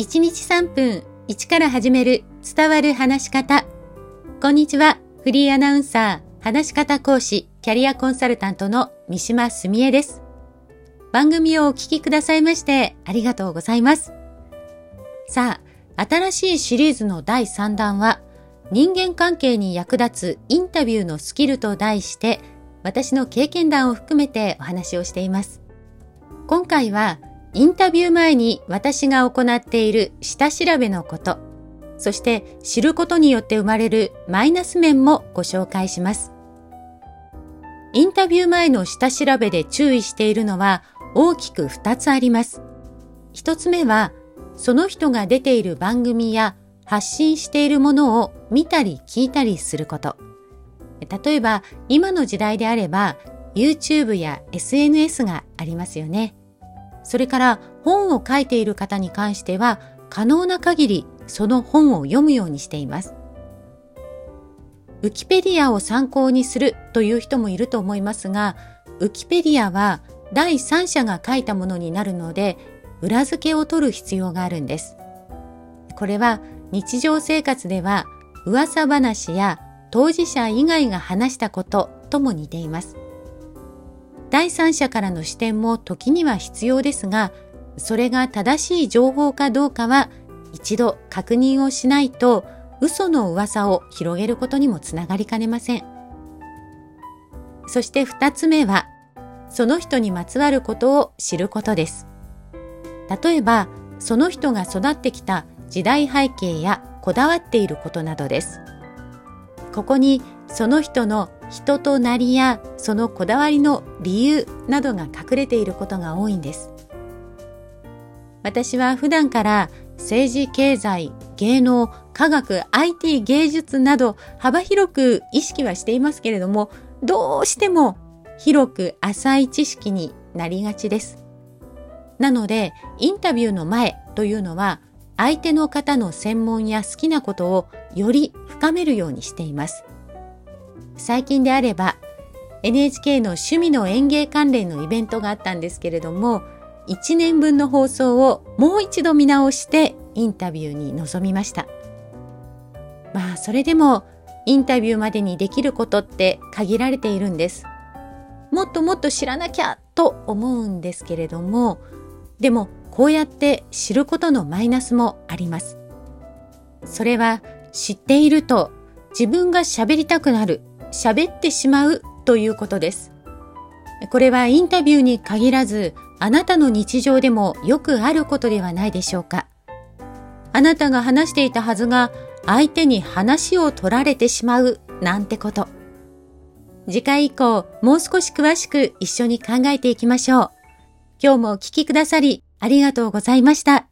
1日3分1から始める伝わる話し方。こんにちは。フリーアナウンサー、話し方講師、キャリアコンサルタントの三島澄江です。番組をお聞きくださいましてありがとうございます。さあ、新しいシリーズの第3弾は、人間関係に役立つインタビューのスキルと題して、私の経験談を含めてお話をしています。今回は、インタビュー前に私が行っている下調べのこと、そして知ることによって生まれるマイナス面もご紹介します。インタビュー前の下調べで注意しているのは大きく2つあります。1つ目は、その人が出ている番組や発信しているものを見たり聞いたりすること。例えば、今の時代であれば、YouTube や SNS がありますよね。それから本を書いている方に関しては可能な限りその本を読むようにしています。ウキペディアを参考にするという人もいると思いますが、ウキペディアは第三者が書いたものになるので、裏付けを取る必要があるんです。これは日常生活では噂話や当事者以外が話したこととも似ています。第三者からの視点も時には必要ですが、それが正しい情報かどうかは一度確認をしないと嘘の噂を広げることにもつながりかねません。そして二つ目は、その人にまつわることを知ることです。例えば、その人が育ってきた時代背景やこだわっていることなどです。ここにその人の人となりやそのこだわりの理由などが隠れていることが多いんです。私は普段から政治経済、芸能、科学、IT、芸術など幅広く意識はしていますけれども、どうしても広く浅い知識になりがちです。なので、インタビューの前というのは、相手の方の専門や好きなことをより深めるようにしています。最近であれば NHK の趣味の園芸関連のイベントがあったんですけれども1年分の放送をもう一度見直してインタビューに臨みました。まあそれでもインタビューまでにできることって限られているんです。もっともっと知らなきゃと思うんですけれどもでもこうやって知ることのマイナスもあります。それは知っていると自分が喋りたくなる喋ってしまうということです。これはインタビューに限らず、あなたの日常でもよくあることではないでしょうか。あなたが話していたはずが、相手に話を取られてしまうなんてこと。次回以降、もう少し詳しく一緒に考えていきましょう。今日もお聞きくださり、ありがとうございました。